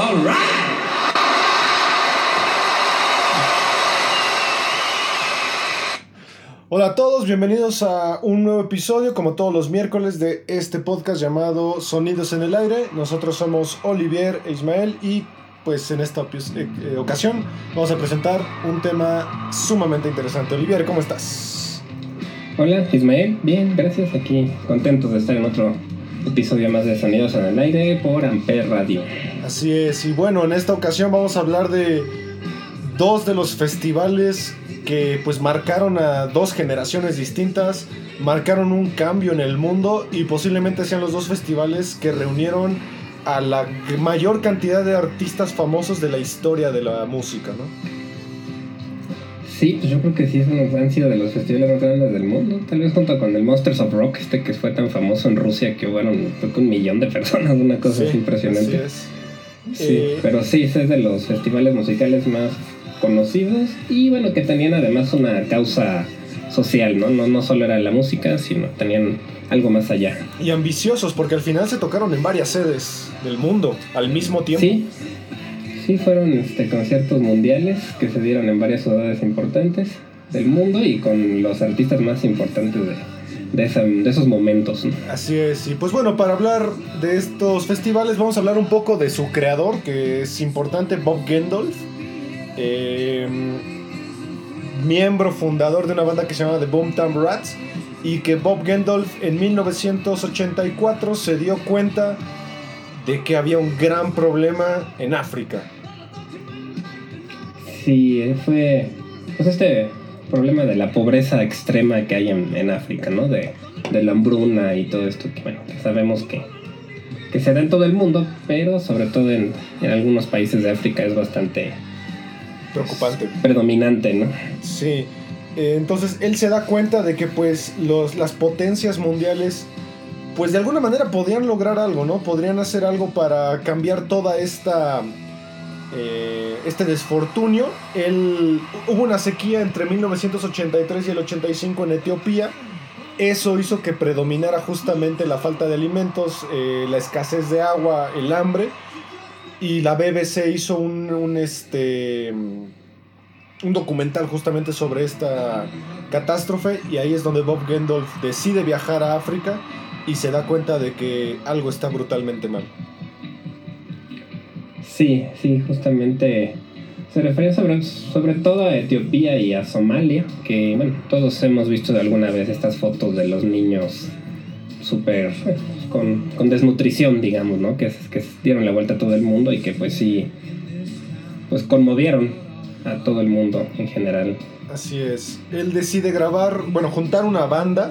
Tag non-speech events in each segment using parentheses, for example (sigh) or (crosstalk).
All right. Hola a todos, bienvenidos a un nuevo episodio, como todos los miércoles, de este podcast llamado Sonidos en el Aire. Nosotros somos Olivier e Ismael y pues en esta eh, eh, ocasión vamos a presentar un tema sumamente interesante. Olivier, ¿cómo estás? Hola, Ismael. Bien, gracias. Aquí contentos de estar en otro episodio más de Sonidos en el Aire por Amper Radio. Así es, y bueno, en esta ocasión vamos a hablar de dos de los festivales que pues marcaron a dos generaciones distintas, marcaron un cambio en el mundo y posiblemente sean los dos festivales que reunieron a la mayor cantidad de artistas famosos de la historia de la música, ¿no? Sí, pues yo creo que sí han sido de los festivales más grandes del mundo. Tal vez junto con el Monsters of Rock, este que fue tan famoso en Rusia que hubo que un millón de personas, una cosa Sí, así impresionante. así es. Sí, Eh, pero sí, ese es de los festivales musicales más conocidos y bueno, que tenían además una causa social, ¿no? No, no solo era la música, sino tenían algo más allá. Y ambiciosos, porque al final se tocaron en varias sedes del mundo al mismo tiempo. Sí, sí fueron este, conciertos mundiales que se dieron en varias ciudades importantes del mundo y con los artistas más importantes de, de, esa- de esos momentos. ¿no? Así es, y pues bueno, para hablar de estos festivales vamos a hablar un poco de su creador, que es importante, Bob Geldof, eh, miembro fundador de una banda que se llama The Boomtown Rats, y que Bob Geldof en 1984 se dio cuenta de que había un gran problema en África. Sí, eh, fue pues este problema de la pobreza extrema que hay en, en África, ¿no? De, de la hambruna y todo esto que, bueno, sabemos que, que se da en todo el mundo, pero sobre todo en, en algunos países de África es bastante Preocupante. predominante, ¿no? Sí, eh, entonces él se da cuenta de que pues los, las potencias mundiales pues de alguna manera podrían lograr algo, ¿no? Podrían hacer algo para cambiar toda esta... eh, este desfortunio. Él, hubo una sequía entre 1983 y el 85 en Etiopía. Eso hizo que predominara justamente la falta de alimentos, eh, la escasez de agua, el hambre. Y la BBC hizo un, un, este, un documental justamente sobre esta catástrofe y ahí es donde Bob Geldof decide viajar a África y se da cuenta de que algo está brutalmente mal. Sí, sí, justamente se refería sobre, sobre todo a Etiopía y a Somalia, que bueno, todos hemos visto de alguna vez estas fotos de los niños súper eh, con, con desnutrición, digamos, ¿no? Que, que dieron la vuelta a todo el mundo y que pues sí, pues conmovieron a todo el mundo en general. Así es. Él decide grabar, bueno, juntar una banda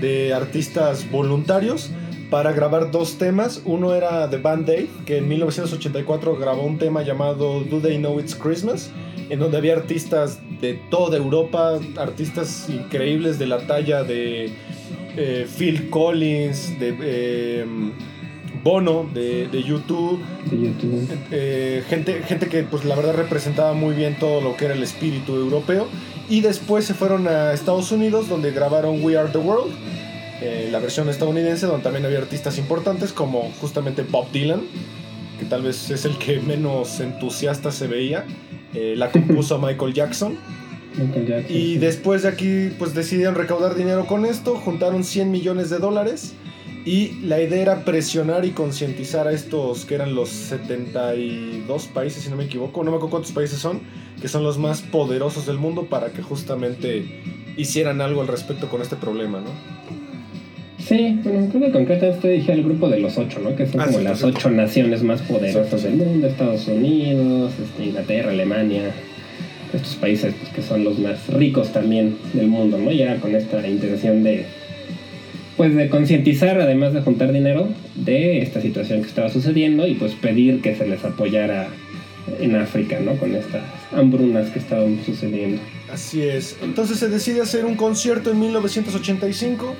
de artistas voluntarios para grabar dos temas. Uno era The Band Aid, que en 1984 grabó un tema llamado Do They Know It's Christmas, en donde había artistas de toda Europa, artistas increíbles de la talla de eh, Phil Collins, de eh, Bono, de, de YouTube, De YouTube. eh, gente, gente que pues la verdad representaba muy bien todo lo que era el espíritu europeo. Y después se fueron a Estados Unidos donde grabaron We Are the World, eh, la versión estadounidense donde también había artistas importantes como justamente Bob Dylan, que tal vez es el que (laughs) menos entusiasta se veía. Eh, la compuso Michael Jackson. Michael Jackson, Y después de aquí, pues decidieron recaudar dinero con esto, juntaron 100 millones de dólares y la idea era presionar y concientizar a estos que eran los 72 países, si no me equivoco, no me acuerdo cuántos países son, que son los más poderosos del mundo para que justamente hicieran algo al respecto con este problema, ¿no? Sí, bueno, creo que concretamente dije el grupo de los ocho, ¿no? Que son Ah, como sí, las ocho naciones más poderosas sí. del mundo, Estados Unidos, este, Inglaterra, Alemania, estos países pues, que son los más ricos también del mundo, ¿no? Y era con esta intención de, pues, de concientizar, además de juntar dinero, de esta situación que estaba sucediendo y pues pedir que se les apoyara en África, ¿no? Con estas hambrunas que estaban sucediendo. Así es. Entonces se decide hacer un concierto en 1985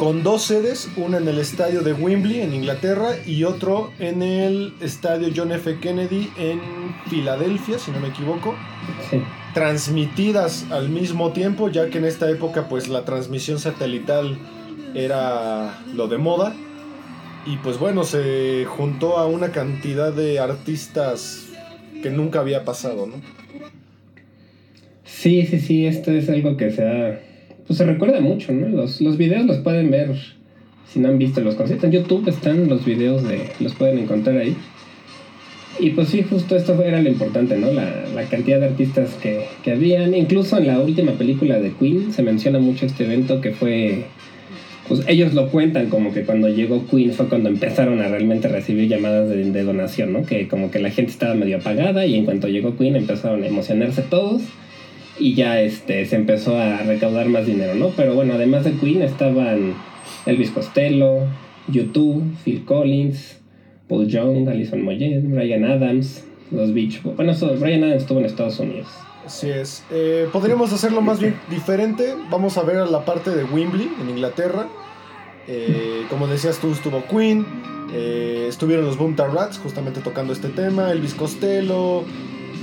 con dos sedes, una en el estadio de Wembley en Inglaterra y otro en el estadio John F. Kennedy en Filadelfia, si no me equivoco, Sí. transmitidas al mismo tiempo, ya que en esta época pues la transmisión satelital era lo de moda. Y pues bueno, se juntó a una cantidad de artistas que nunca había pasado, ¿no? Sí, sí, sí, esto es algo que se ha... Pues se recuerda mucho, ¿no? Los, los videos los pueden ver si no han visto los conciertos. En YouTube están los videos de... los pueden encontrar ahí. Y pues sí, justo esto era lo importante, ¿no? La, la cantidad de artistas que, que habían. Incluso en la última película de Queen se menciona mucho este evento que fue... Pues ellos lo cuentan como que cuando llegó Queen fue cuando empezaron a realmente recibir llamadas de, de donación, ¿no? Que como que la gente estaba medio apagada y en cuanto llegó Queen empezaron a emocionarse todos y ya este se empezó a recaudar más dinero, ¿no? Pero bueno, además de Queen estaban Elvis Costello, U2, Phil Collins, Paul Young, Alison Moyet, Brian Adams, los Beach. Bueno, eso, Brian Adams estuvo en Estados Unidos. Así es. Eh, podríamos hacerlo más bien diferente. Vamos a ver a la parte de Wembley, en Inglaterra. Eh, como decías tú, estuvo Queen. eh, estuvieron los Boom Rats justamente tocando este tema. Elvis Costello.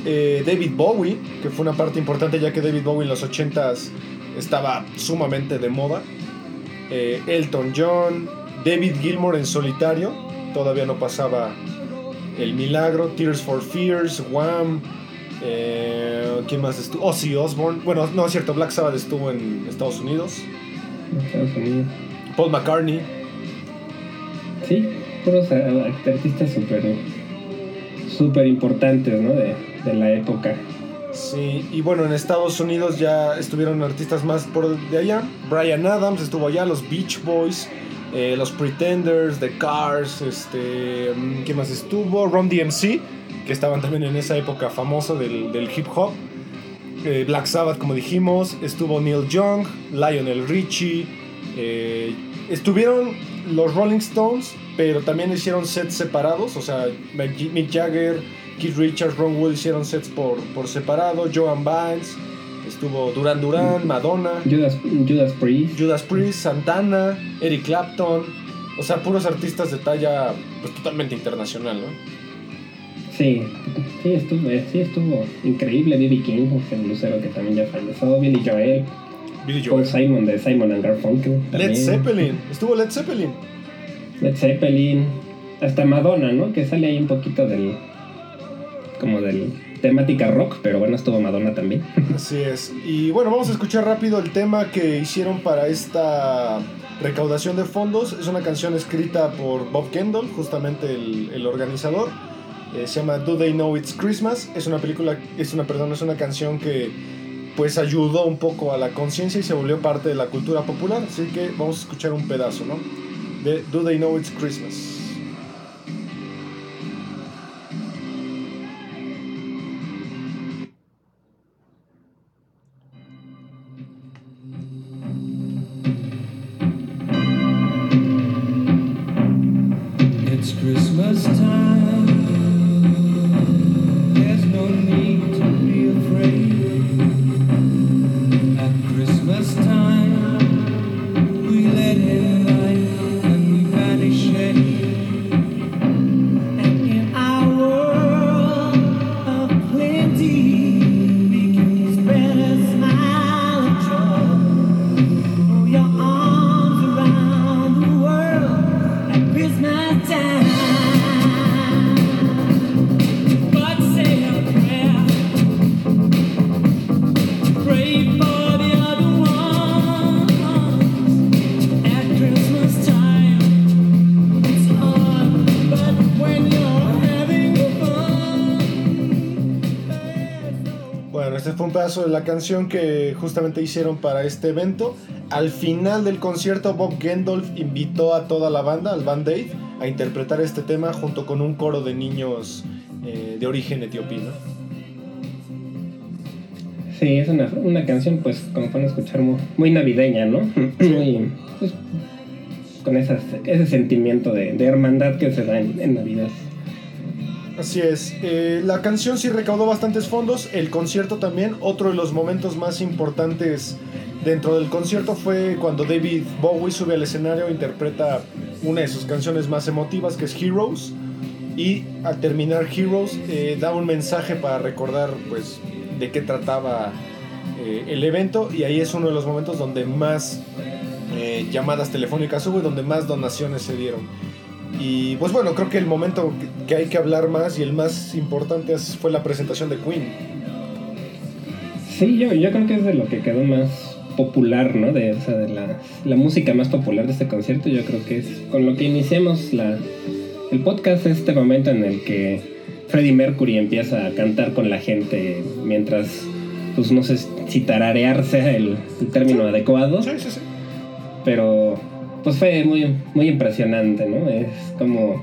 Eh, David Bowie, que fue una parte importante ya que David Bowie en los 80s estaba sumamente de moda. eh, Elton John. David Gilmour en solitario. Todavía no pasaba el milagro. Tears for Fears. Wham. Eh, ¿Quién más estuvo? Ozzy Osbourne. Bueno, no es cierto, Black Sabbath estuvo en Estados Unidos. Estados Unidos. Paul McCartney. Sí, puros artistas súper súper importantes, ¿no? De, de la época. Sí, y bueno, en Estados Unidos ya estuvieron artistas más por de allá. Brian Adams estuvo allá, los Beach Boys, eh, los Pretenders, The Cars, este, mm, ¿quién más estuvo? Ron DMC, que estaban también en esa época famosa del, del hip hop. Eh, Black Sabbath, como dijimos, estuvo Neil Young, Lionel Richie, eh, estuvieron los Rolling Stones, pero también hicieron sets separados, o sea, Mick Jagger, Keith Richards, Ron Wood hicieron sets por, por separado, Joan Baez, estuvo Duran Duran, Madonna, Judas, Judas Priest. Judas Priest, Santana, Eric Clapton, o sea, puros artistas de talla pues totalmente internacional, ¿no? Sí, sí estuvo, eh, sí estuvo increíble. B.B. King, el lucero que también ya falleció. Billy Joel, Billy Paul Joel. Simon de Simon and Garfunkel. Led también. Zeppelin, estuvo Led Zeppelin. Led Zeppelin. Hasta Madonna, ¿no? Que sale ahí un poquito del. Como del temática rock, pero bueno, estuvo Madonna también. (laughs) Así es. Y bueno, vamos a escuchar rápido el tema que hicieron para esta recaudación de fondos. Es una canción escrita por Bob Kendall, justamente el, el organizador. Eh, se llama Do They Know It's Christmas. Es una película, es una, perdón, es una canción que pues ayudó un poco a la conciencia y se volvió parte de la cultura popular. Así que vamos a escuchar un pedazo, ¿no? De Do They Know It's Christmas. Christmas time, de la canción que justamente hicieron para este evento. Al final del concierto, Bob Geldof invitó a toda la banda, al Band Aid, a interpretar este tema junto con un coro de niños eh, de origen etiopí. ¿no? Sí, es una, una canción, pues, como pueden escuchar, muy, muy navideña, ¿no? (laughs) Muy, pues, con esas- ese sentimiento de, de hermandad que se da en, en Navidad. Así es. Eh, la canción sí recaudó bastantes fondos. El concierto también. Otro de los momentos más importantes dentro del concierto fue cuando David Bowie sube al escenario e interpreta una de sus canciones más emotivas, que es Heroes. Y al terminar Heroes, eh, da un mensaje para recordar, pues, de qué trataba eh, el evento. Y ahí es uno de los momentos donde más llamadas telefónicas hubo y donde más donaciones se dieron. Y pues bueno, creo que el momento que- hay que hablar más y el más importante fue la presentación de Queen. Sí, yo, yo creo que es de lo que quedó más popular, ¿no? De, o sea, de la, la música más popular de este concierto. Yo creo que es con lo que iniciamos la, el podcast, este momento en el que Freddie Mercury empieza a cantar con la gente mientras, pues no sé si tararear sea el, el término adecuado. Sí, sí, sí. pero pues fue muy, muy impresionante, ¿no? Es como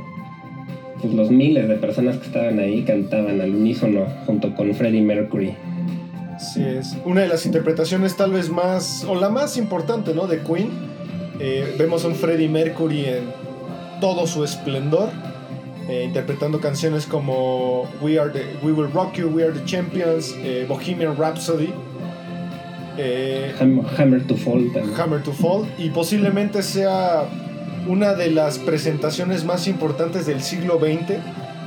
pues, los miles de personas que estaban ahí cantaban al unísono junto con Freddie Mercury. Sí, es una de las interpretaciones tal vez más, o la más importante, ¿no? De Queen. Eh, vemos a un Freddie Mercury en todo su esplendor, eh, interpretando canciones como We, Are the, We Will Rock You, We Are the Champions, eh, Bohemian Rhapsody, eh, Ham- Hammer to Fall también. Hammer to Fall, y posiblemente sea una de las presentaciones más importantes del siglo XX,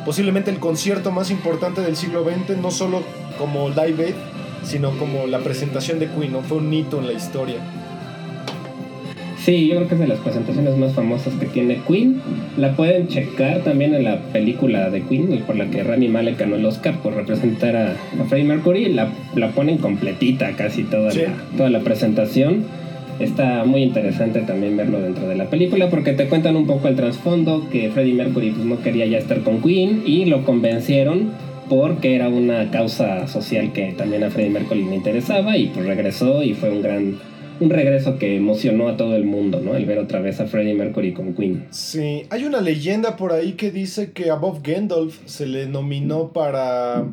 posiblemente el concierto más importante del siglo XX, no solo como Live Aid, sino como la presentación de Queen, ¿no? Fue un hito en la historia. Sí, yo creo que es de las presentaciones más famosas que tiene Queen. La pueden checar también en la película de Queen, por la que Rami Malek ganó el Oscar por representar a, a Freddie Mercury. La, la ponen completita casi toda, Sí. la, toda la presentación. Está muy interesante también verlo dentro de la película porque te cuentan un poco el trasfondo que Freddie Mercury pues, no quería ya estar con Queen y lo convencieron porque era una causa social que también a Freddie Mercury le interesaba y pues regresó y fue un gran un regreso que emocionó a todo el mundo, ¿no? El ver otra vez a Freddie Mercury con Queen. Sí, hay una leyenda por ahí que dice que a Bob Geldof se le nominó para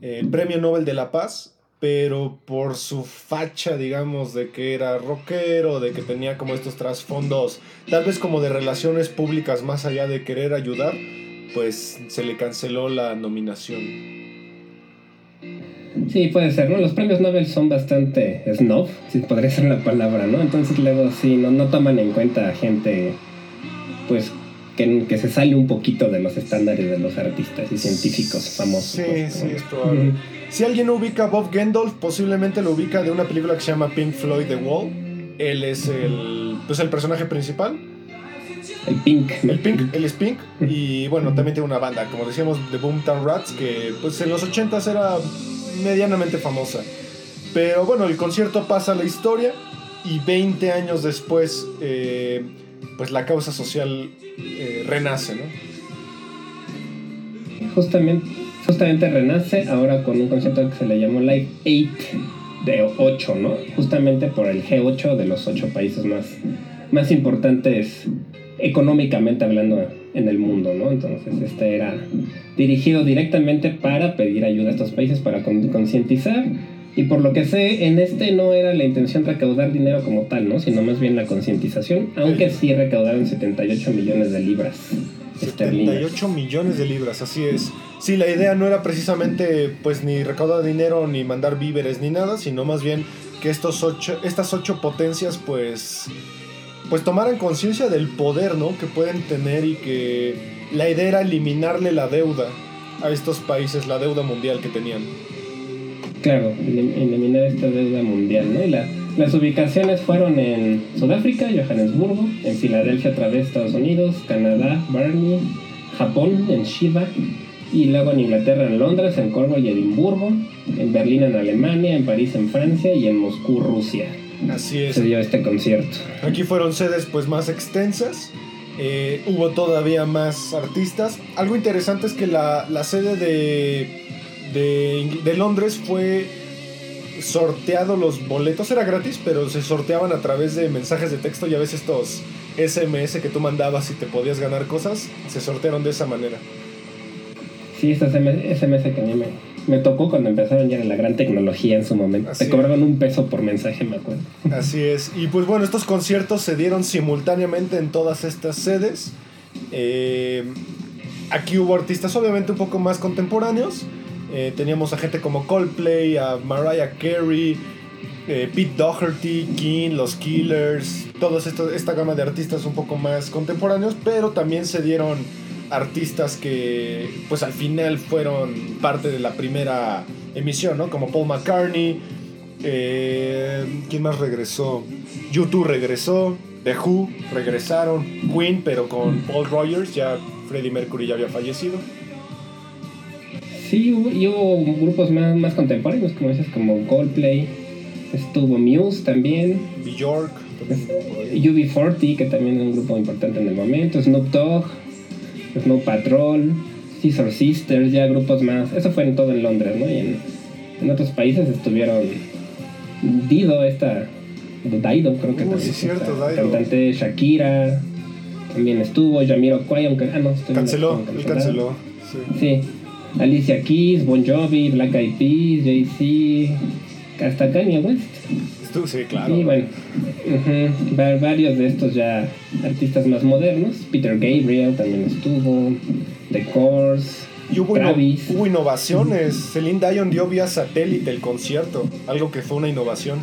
eh, el Premio Nobel de la Paz, pero por su facha, digamos, de que era rockero, de que tenía como estos trasfondos, tal vez como de relaciones públicas más allá de querer ayudar, pues se le canceló la nominación. Sí, puede ser, ¿no? Los premios Nobel son bastante snob, si podría ser la palabra, ¿no? Entonces luego sí, no, no toman en cuenta a gente, pues, que, que se sale un poquito de los estándares de los artistas y científicos famosos. Sí, pues, sí, ¿no? es probable. Si alguien ubica a Bob Geldof, posiblemente lo ubica de una película que se llama Pink Floyd The Wall. Él es el, pues, el personaje principal. El Pink. El Pink, él es Pink. Y bueno, también tiene una banda, como decíamos, de Boomtown Rats, que pues en los 80s era medianamente famosa. Pero bueno, el concierto pasa a la historia y 20 años después, eh, pues la causa social eh, renace, ¿no? Justamente, justamente renace ahora con un concepto que se le llamó Live 8 de 8, ¿no? Justamente por el G8 de los 8 países más, más importantes económicamente hablando en el mundo, ¿no? Entonces este era dirigido directamente para pedir ayuda a estos países para con- concientizar y por lo que sé en este no era la intención recaudar dinero como tal, ¿no? Sino más bien la concientización, aunque sí recaudaron 78 millones de libras esterlinas. 78 millones de libras, así es. Sí, la idea no era precisamente pues ni recaudar dinero ni mandar víveres ni nada, sino más bien que estos ocho, estas ocho potencias pues pues tomaran conciencia del poder, ¿no? Que pueden tener y que la idea era eliminarle la deuda a estos países, la deuda mundial que tenían. Claro, elim- eliminar esta deuda mundial, ¿no? Y la- las ubicaciones fueron en Sudáfrica, Johannesburgo, en Filadelfia otra vez, Estados Unidos, Canadá, Barney, Japón, en Shiva, y luego en Inglaterra, en Londres, en Cornwall y Edimburgo, en Berlín, en Alemania, en París, en Francia y en Moscú, Rusia. Así es. Se dio este concierto. Aquí fueron sedes pues más extensas. eh, hubo todavía más artistas. Algo interesante es que la, la sede de, de, de Londres fue sorteado los boletos, era gratis, pero se sorteaban a través de mensajes de texto y a veces estos SMS que tú mandabas y te podías ganar cosas, se sortearon de esa manera. Sí, estas SMS que a mí me, me tocó cuando empezaron ya la gran tecnología en su momento. Así Te cobraban un peso por mensaje, me acuerdo. Así es. Y pues bueno, estos conciertos se dieron simultáneamente en todas estas sedes. Eh, aquí hubo artistas obviamente un poco más contemporáneos. Eh, teníamos a gente como Coldplay, a Mariah Carey, eh, Pete Doherty, King, Los Killers, toda esta gama de artistas un poco más contemporáneos, pero también se dieron artistas que pues al final fueron parte de la primera emisión, ¿no? Como Paul McCartney, eh, ¿quién más regresó? YouTube regresó, The Who regresaron, Queen, pero con Paul Rogers, ya Freddie Mercury ya había fallecido. Sí, hubo, y hubo grupos más, más contemporáneos, como dices, como Coldplay, estuvo Muse también, Bjork, ahí. UB40, que también es un grupo importante en el momento, Snoop Dogg, Snow Patrol, Scissor Sisters, ya grupos más. Eso fue en todo en Londres, ¿no? Y en, en otros países estuvieron Dido, esta. Dido, creo que Uh, también. sí, cierto, esta Dido. Cantante Shakira. También estuvo, Yamiro Kwai, aunque. Ah, no, estoy Canceló, él canceló. Sí. Sí. Alicia Keys, Bon Jovi, Black Eyed Peas, Jay-Z, hasta Kanye West. Sí, claro. Y bueno, varios de estos ya artistas más modernos. Peter Gabriel también estuvo, The Course, Y hubo, Travis. hubo innovaciones. Celine Dion dio vía satélite el concierto, algo que fue una innovación.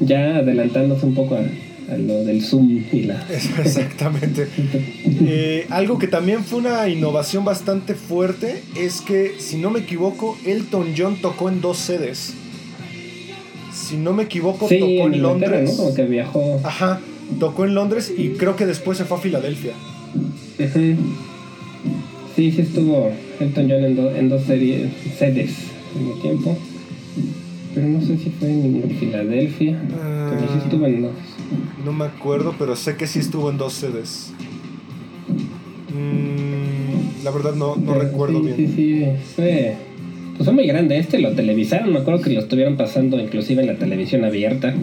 ya adelantándose un poco a, a lo del Zoom y la... (laughs) Exactamente. (laughs) Eh, algo que también fue una innovación bastante fuerte es que, si no me equivoco, Elton John tocó en dos sedes. Si no me equivoco, Sí, tocó en en Londres. ¿no? Como que viajó. Ajá, tocó en Londres y creo que después se fue a Filadelfia. Sí, sí estuvo Elton John en, do- en dos series, sedes al mismo tiempo. Pero no sé si fue en Filadelfia. Pero sí estuvo en dos. No me acuerdo, pero sé que sí estuvo en dos sedes. Mm, la verdad no, no Pero recuerdo sí, bien. Sí, sí, fue, pues fue muy grande este, lo televisaron, me acuerdo que lo estuvieron pasando inclusive en la televisión abierta,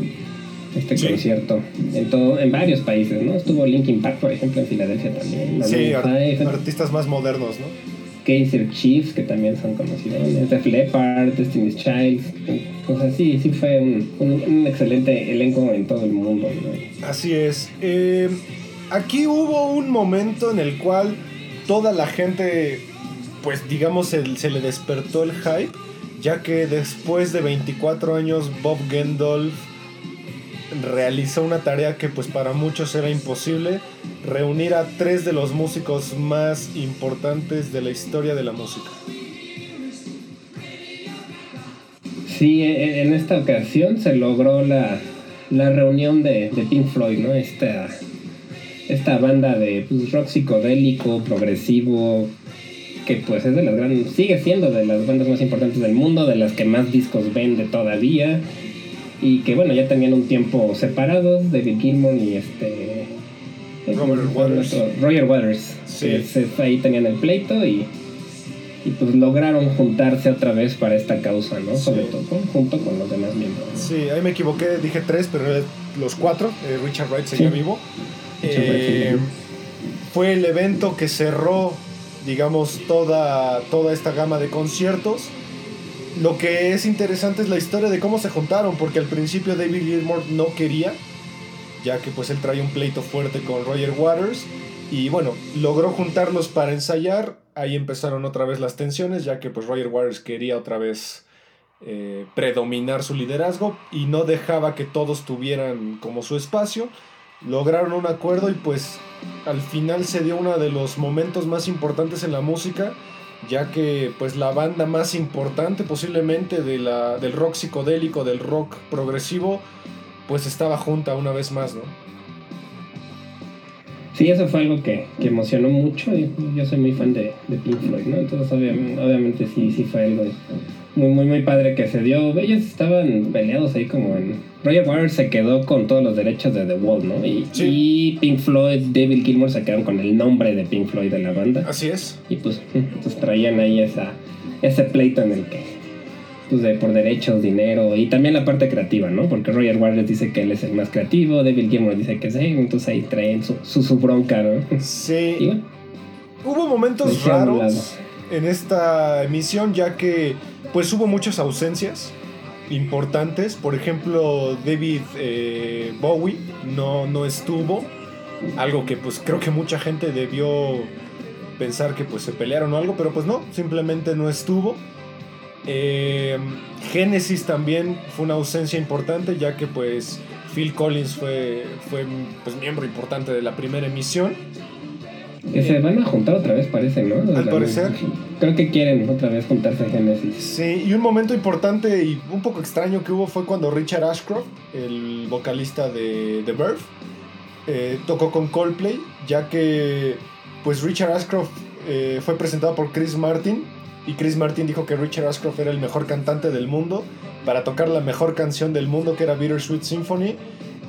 este Sí. concierto, en todo, en varios países, ¿no? Estuvo Linkin Park, por ejemplo, en Filadelfia también, Sí, five, artistas más modernos, ¿no? Kaiser Chiefs, que también son conocidos, Def Leppard, Destiny's Child, o sea, sí, sí fue un, un- un excelente elenco en todo el mundo, ¿no? Así es. Eh, aquí hubo un momento en el cual toda la gente, pues digamos, se, se le despertó el hype, ya que después de 24 años Bob Geldof realizó una tarea que pues para muchos era imposible, reunir a tres de los músicos más importantes de la historia de la música. Sí, e- en esta ocasión se logró la, la reunión de, de Pink Floyd, ¿no? Esta, esta banda de pues, rock psicodélico, progresivo, que pues es de las grandes, sigue siendo de las bandas más importantes del mundo, de las que más discos vende todavía, y que bueno, ya tenían un tiempo separados, David Gilmour y este... Robert Waters. Roger Waters. Sí. ahí tenían el pleito y y pues lograron juntarse otra vez para esta causa, ¿no? Sí. Sobre todo junto con los demás miembros. Sí, ahí me equivoqué, dije tres, pero los cuatro. eh, Richard Wright seguía Sí. vivo. Eh, fue el evento que cerró, digamos, toda, toda esta gama de conciertos. Lo que es interesante es la historia de cómo se juntaron, porque al principio David Gilmour no quería, ya que pues él traía un pleito fuerte con Roger Waters. Y bueno, logró juntarlos para ensayar. Ahí empezaron otra vez las tensiones, ya que pues Roger Waters quería otra vez eh, predominar su liderazgo y no dejaba que todos tuvieran como su espacio. Lograron un acuerdo y pues al final se dio uno de los momentos más importantes en la música, ya que pues la banda más importante posiblemente de la, del rock psicodélico, del rock progresivo, pues estaba junta una vez más, ¿no? Sí, eso fue algo que, que emocionó mucho. Yo soy muy fan de, de Pink Floyd, ¿no? Entonces, obviamente, obviamente sí, sí fue algo muy, muy, muy padre que se dio. Ellos estaban peleados ahí como en... Roger Waters se quedó con todos los derechos de The Wall, ¿no? Y, Sí. y Pink Floyd, David Gilmour se quedaron con el nombre de Pink Floyd de la banda. Así es. Y pues, (laughs) pues traían ahí esa, ese pleito en el que pues, de, por derechos, dinero y también la parte creativa, ¿no? Porque Roger Waters dice que él es el más creativo, David Gilmour dice que es él, entonces ahí traen su, su, su bronca, ¿no? (laughs) Y Sí, bueno, hubo momentos raros en esta emisión ya que pues hubo muchas ausencias importantes. Por ejemplo, David eh, Bowie no, no estuvo. Algo que pues creo que mucha gente debió pensar que pues se pelearon o algo, pero pues no, simplemente no estuvo. Eh, Genesis también fue una ausencia importante ya que pues Phil Collins fue, fue pues, miembro importante de la primera emisión. Se van a juntar otra vez, parece, ¿no? Al parecer. Creo que quieren otra vez juntarse a Genesis. Sí, y un momento importante y un poco extraño que hubo fue cuando Richard Ashcroft, el vocalista de The Verve, eh, tocó con Coldplay, ya que pues Richard Ashcroft eh, fue presentado por Chris Martin y Chris Martin dijo que Richard Ashcroft era el mejor cantante del mundo para tocar la mejor canción del mundo que era Bittersweet Symphony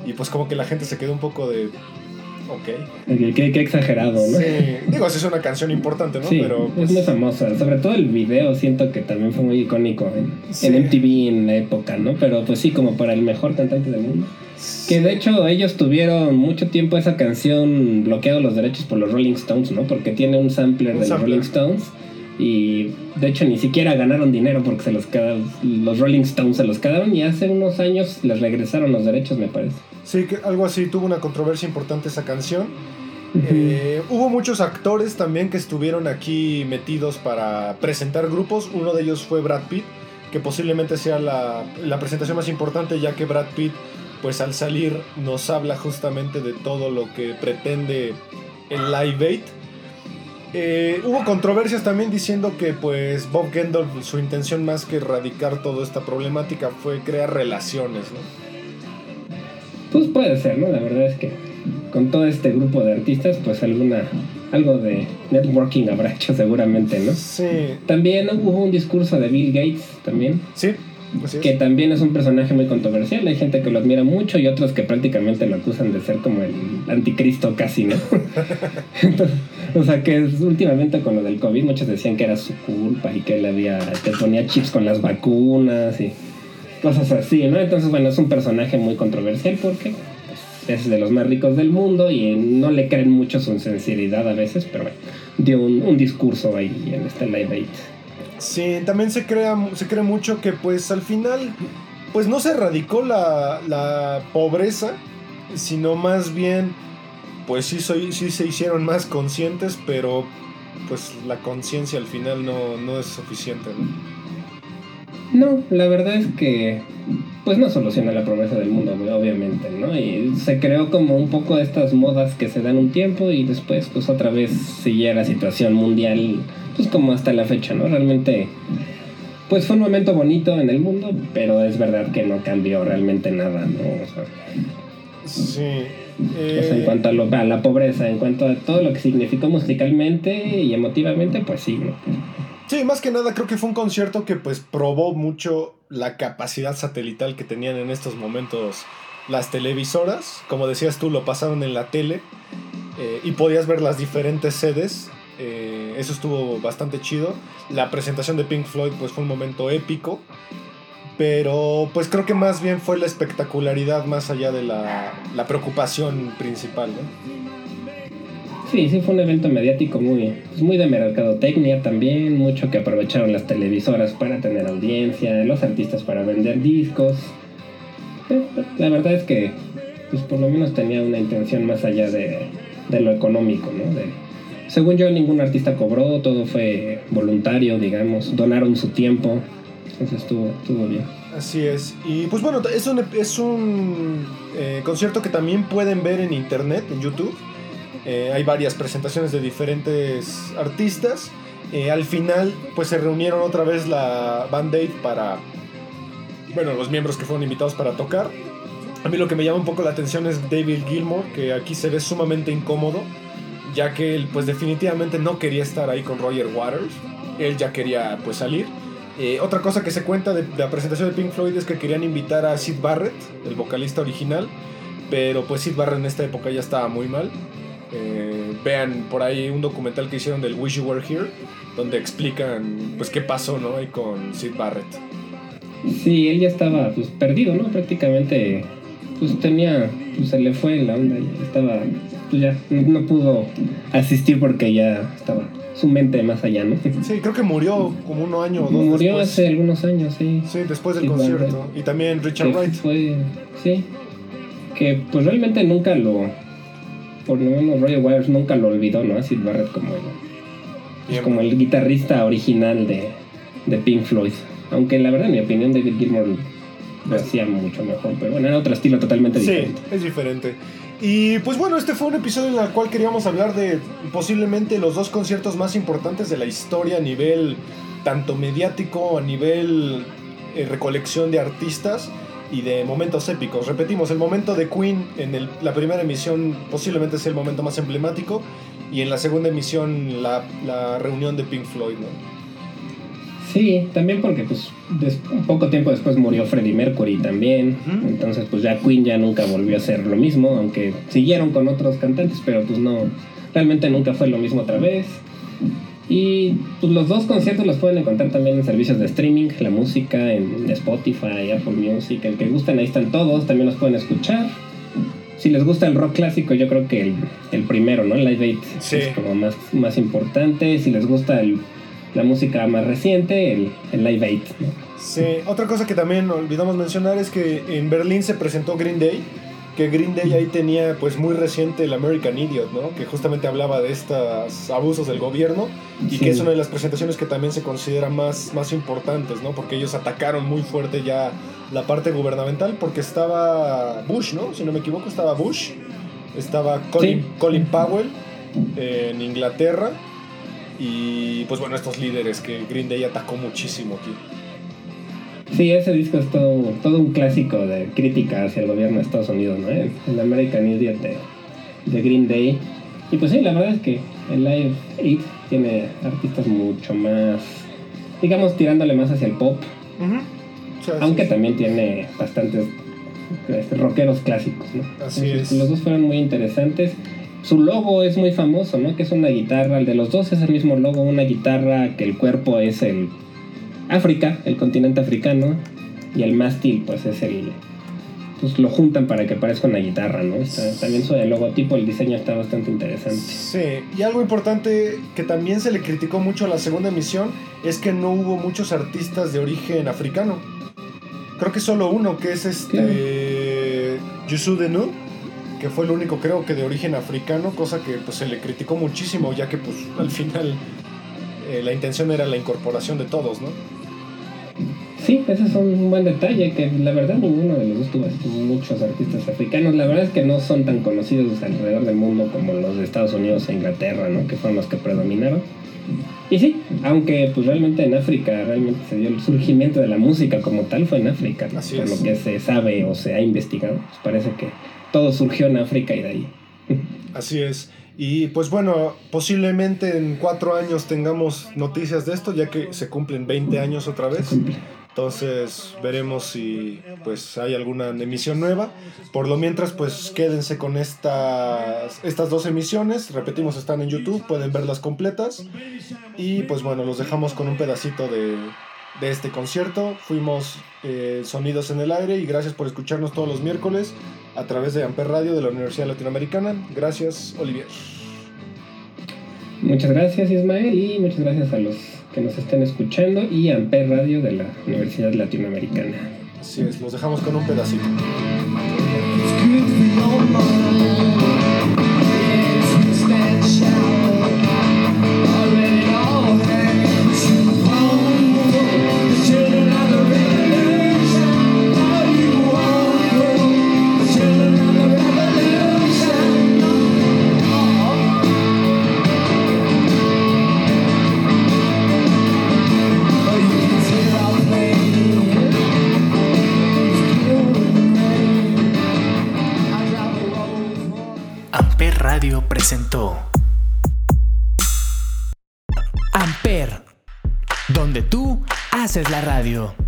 y pues como que la gente se quedó un poco de ok. Qué, exagerado, ¿no? Sí, digo, esa es una canción importante, ¿no? Sí, Pero pues, es muy famosa. Sobre todo el video siento que también fue muy icónico en, Sí. en MTV en la época, ¿no? Pero pues sí, como para el mejor cantante del mundo. Que de hecho ellos tuvieron mucho tiempo esa canción bloqueado los derechos por los Rolling Stones, ¿no? Porque tiene un sampler Un de sampler. los Rolling Stones. Y de hecho ni siquiera ganaron dinero porque se los quedaron, los Rolling Stones se los quedaron y hace unos años les regresaron los derechos, me parece. Sí, que algo así, tuvo una controversia importante esa canción. Eh, hubo muchos actores también que estuvieron aquí metidos para presentar grupos. Uno de ellos fue Brad Pitt, que posiblemente sea la, la presentación más importante, ya que Brad Pitt, pues al salir, nos habla justamente de todo lo que pretende el Live Aid. Eh, hubo controversias también diciendo que pues Bob Geldof su intención más que erradicar toda esta problemática fue crear relaciones, ¿no? Pues puede ser, ¿no? La verdad es que con todo este grupo de artistas, pues alguna algo de networking habrá hecho seguramente, ¿no? Sí, También hubo un discurso de Bill Gates también, sí, así es. que también es un personaje muy controversial. Hay gente que lo admira mucho y otros que prácticamente lo acusan de ser como el anticristo casi, ¿no? (laughs) Entonces, o sea que es- últimamente con lo del COVID muchos decían que era su culpa y que él había, que ponía chips con las vacunas y cosas así, ¿no? Entonces, bueno, es un personaje muy controversial porque pues, es de los más ricos del mundo y no le creen mucho su sinceridad a veces, pero bueno, dio un, un discurso ahí en este Live Aid. Sí, también se crea se cree mucho que pues al final pues no se erradicó la, la pobreza, sino más bien pues sí, soy, sí se hicieron más conscientes, pero pues la conciencia al final no, no es suficiente, ¿no? No, la verdad es que pues no soluciona la pobreza del mundo, obviamente, ¿no? Y se creó como un poco estas modas que se dan un tiempo y después pues otra vez sigue la situación mundial, pues como hasta la fecha, ¿no? Realmente pues fue un momento bonito en el mundo, pero es verdad que no cambió realmente nada, ¿no? O sea, Sí. o sea, en eh, cuanto a, lo- a la pobreza, en cuanto a todo lo que significó musicalmente y emotivamente, pues sí, ¿no? Sí, más que nada creo que fue un concierto que pues probó mucho la capacidad satelital que tenían en estos momentos las televisoras. Como decías tú, lo pasaron en la tele eh, y podías ver las diferentes sedes. Eh, eso estuvo bastante chido. La presentación de Pink Floyd pues fue un momento épico. Pero pues creo que más bien fue la espectacularidad más allá de la, la preocupación principal. Sí, sí fue un evento mediático muy, pues muy de mercadotecnia también, mucho que aprovecharon las televisoras para tener audiencia, los artistas para vender discos. Pero, La verdad es que, pues por lo menos tenía una intención más allá de, de lo económico, ¿no? Según yo, ningún artista cobró, todo fue voluntario, digamos, donaron su tiempo, entonces estuvo, estuvo bien. Así es. Y pues bueno, es un, es un eh, concierto que también pueden ver en internet, en YouTube. Eh, hay varias presentaciones de diferentes artistas. Eh, al final, pues se reunieron otra vez la Band Aid para, bueno, los miembros que fueron invitados para tocar. A mí lo que me llama un poco la atención es David Gilmour, que aquí se ve sumamente incómodo, ya que él pues definitivamente no quería estar ahí con Roger Waters. Él ya quería pues salir. Eh, otra cosa que se cuenta de, la presentación de Pink Floyd es que querían invitar a Sid Barrett, el vocalista original, pero pues Sid Barrett en esta época ya estaba muy mal. Eh, vean por ahí un documental que hicieron del Wish You Were Here, donde explican pues qué pasó ¿no? ahí con Sid Barrett. Sí, él ya estaba pues perdido, ¿no? Prácticamente pues tenía, pues se le fue la onda, ya estaba, pues ya no, pudo asistir porque ya estaba su mente más allá, ¿no? Sí, creo que murió como un año o dos Murió después. hace algunos años, sí. Sí, después del Sí, concierto. Y también Richard que Wright. fue, sí, que pues realmente nunca lo, por lo menos Roger Waters nunca lo olvidó, ¿no? A Sid Barrett como el, pues, como el guitarrista original de, de Pink Floyd. Aunque la verdad, en mi opinión, David Gilmour lo hacía mucho mejor, pero bueno, era otro estilo totalmente Sí, diferente. es diferente. Y pues bueno, este fue un episodio en el cual queríamos hablar de posiblemente los dos conciertos más importantes de la historia a nivel tanto mediático, a nivel eh, recolección de artistas y de momentos épicos. Repetimos, el momento de Queen en la primera emisión posiblemente es el momento más emblemático y en la segunda emisión la, la reunión de Pink Floyd. ¿no? Sí, también porque pues des- un poco tiempo después murió Freddie Mercury también, entonces pues ya Queen ya nunca volvió a hacer lo mismo, aunque siguieron con otros cantantes, pero pues no, realmente nunca fue lo mismo otra vez. Y pues los dos conciertos los pueden encontrar también en servicios de streaming, la música en Spotify, Apple Music, el que gusten ahí están todos, también los pueden escuchar. Si les gusta el rock clásico, yo creo que el, el primero, ¿no? El Live Aid Sí. es como más, más importante. Si les gusta el- la música más reciente, el, el Live Aid, ¿no? Sí, otra cosa que también olvidamos mencionar es que en Berlín se presentó Green Day, que Green Day ahí tenía pues muy reciente el American Idiot, ¿no? Que justamente hablaba de estos abusos del gobierno y Sí. que es una de las presentaciones que también se considera más, más importantes, ¿no? Porque ellos atacaron muy fuerte ya la parte gubernamental porque estaba Bush, ¿no? Si no me equivoco, estaba Bush, estaba Colin, Sí. Colin Powell eh, en Inglaterra y pues bueno, estos líderes que Green Day atacó muchísimo aquí. Sí, ese disco es todo, todo un clásico de crítica hacia el gobierno de Estados Unidos, ¿no? El, el American Idiot de, de Green Day. Y pues sí, la verdad es que el Live 8 tiene artistas mucho más, digamos, tirándole más hacia el pop, aunque sí. también tiene bastantes este, rockeros clásicos, ¿no? Así Entonces, es. Los dos fueron muy interesantes. Su logo es muy famoso, ¿no? Que es una guitarra, el de los dos es el mismo logo, una guitarra que el cuerpo es el África, el continente africano, y el mástil pues es el... Pues lo juntan para que parezca una guitarra, ¿no? Está- también su el logotipo, el diseño está bastante interesante. Sí, y algo importante que también se le criticó mucho a la segunda emisión es que no hubo muchos artistas de origen africano. Creo que solo uno, que es este Youssou Denu, que fue el único creo que de origen africano, cosa que pues se le criticó muchísimo, ya que pues al final eh, la intención era la incorporación de todos, ¿no? Sí, ese es un buen detalle, que la verdad ninguno de los dos tuvo muchos artistas africanos. La verdad es que no son tan conocidos alrededor del mundo como los de Estados Unidos e Inglaterra, ¿no? Que fueron los que predominaron. Y sí, aunque pues realmente en África realmente se dio el surgimiento de la música como tal fue en África, por es. lo que se sabe o se ha investigado. Pues parece que todo surgió en África y de ahí. Así es. Y pues bueno, posiblemente en cuatro años tengamos noticias de esto, ya que se cumplen 20 años otra vez. Entonces veremos si pues hay alguna emisión nueva. Por lo mientras pues quédense con estas, estas dos emisiones. Repetimos, están en YouTube, pueden verlas completas. Y pues bueno, los dejamos con un pedacito de, de este concierto. Fuimos eh, Sonidos en el Aire y gracias por escucharnos todos los miércoles a través de Amper Radio de la Universidad Latinoamericana. Gracias, Olivier. Muchas gracias Ismael y muchas gracias a los que nos estén escuchando y Amper Radio de la Universidad Latinoamericana. Así es, los dejamos con un pedacito. Haces la radio.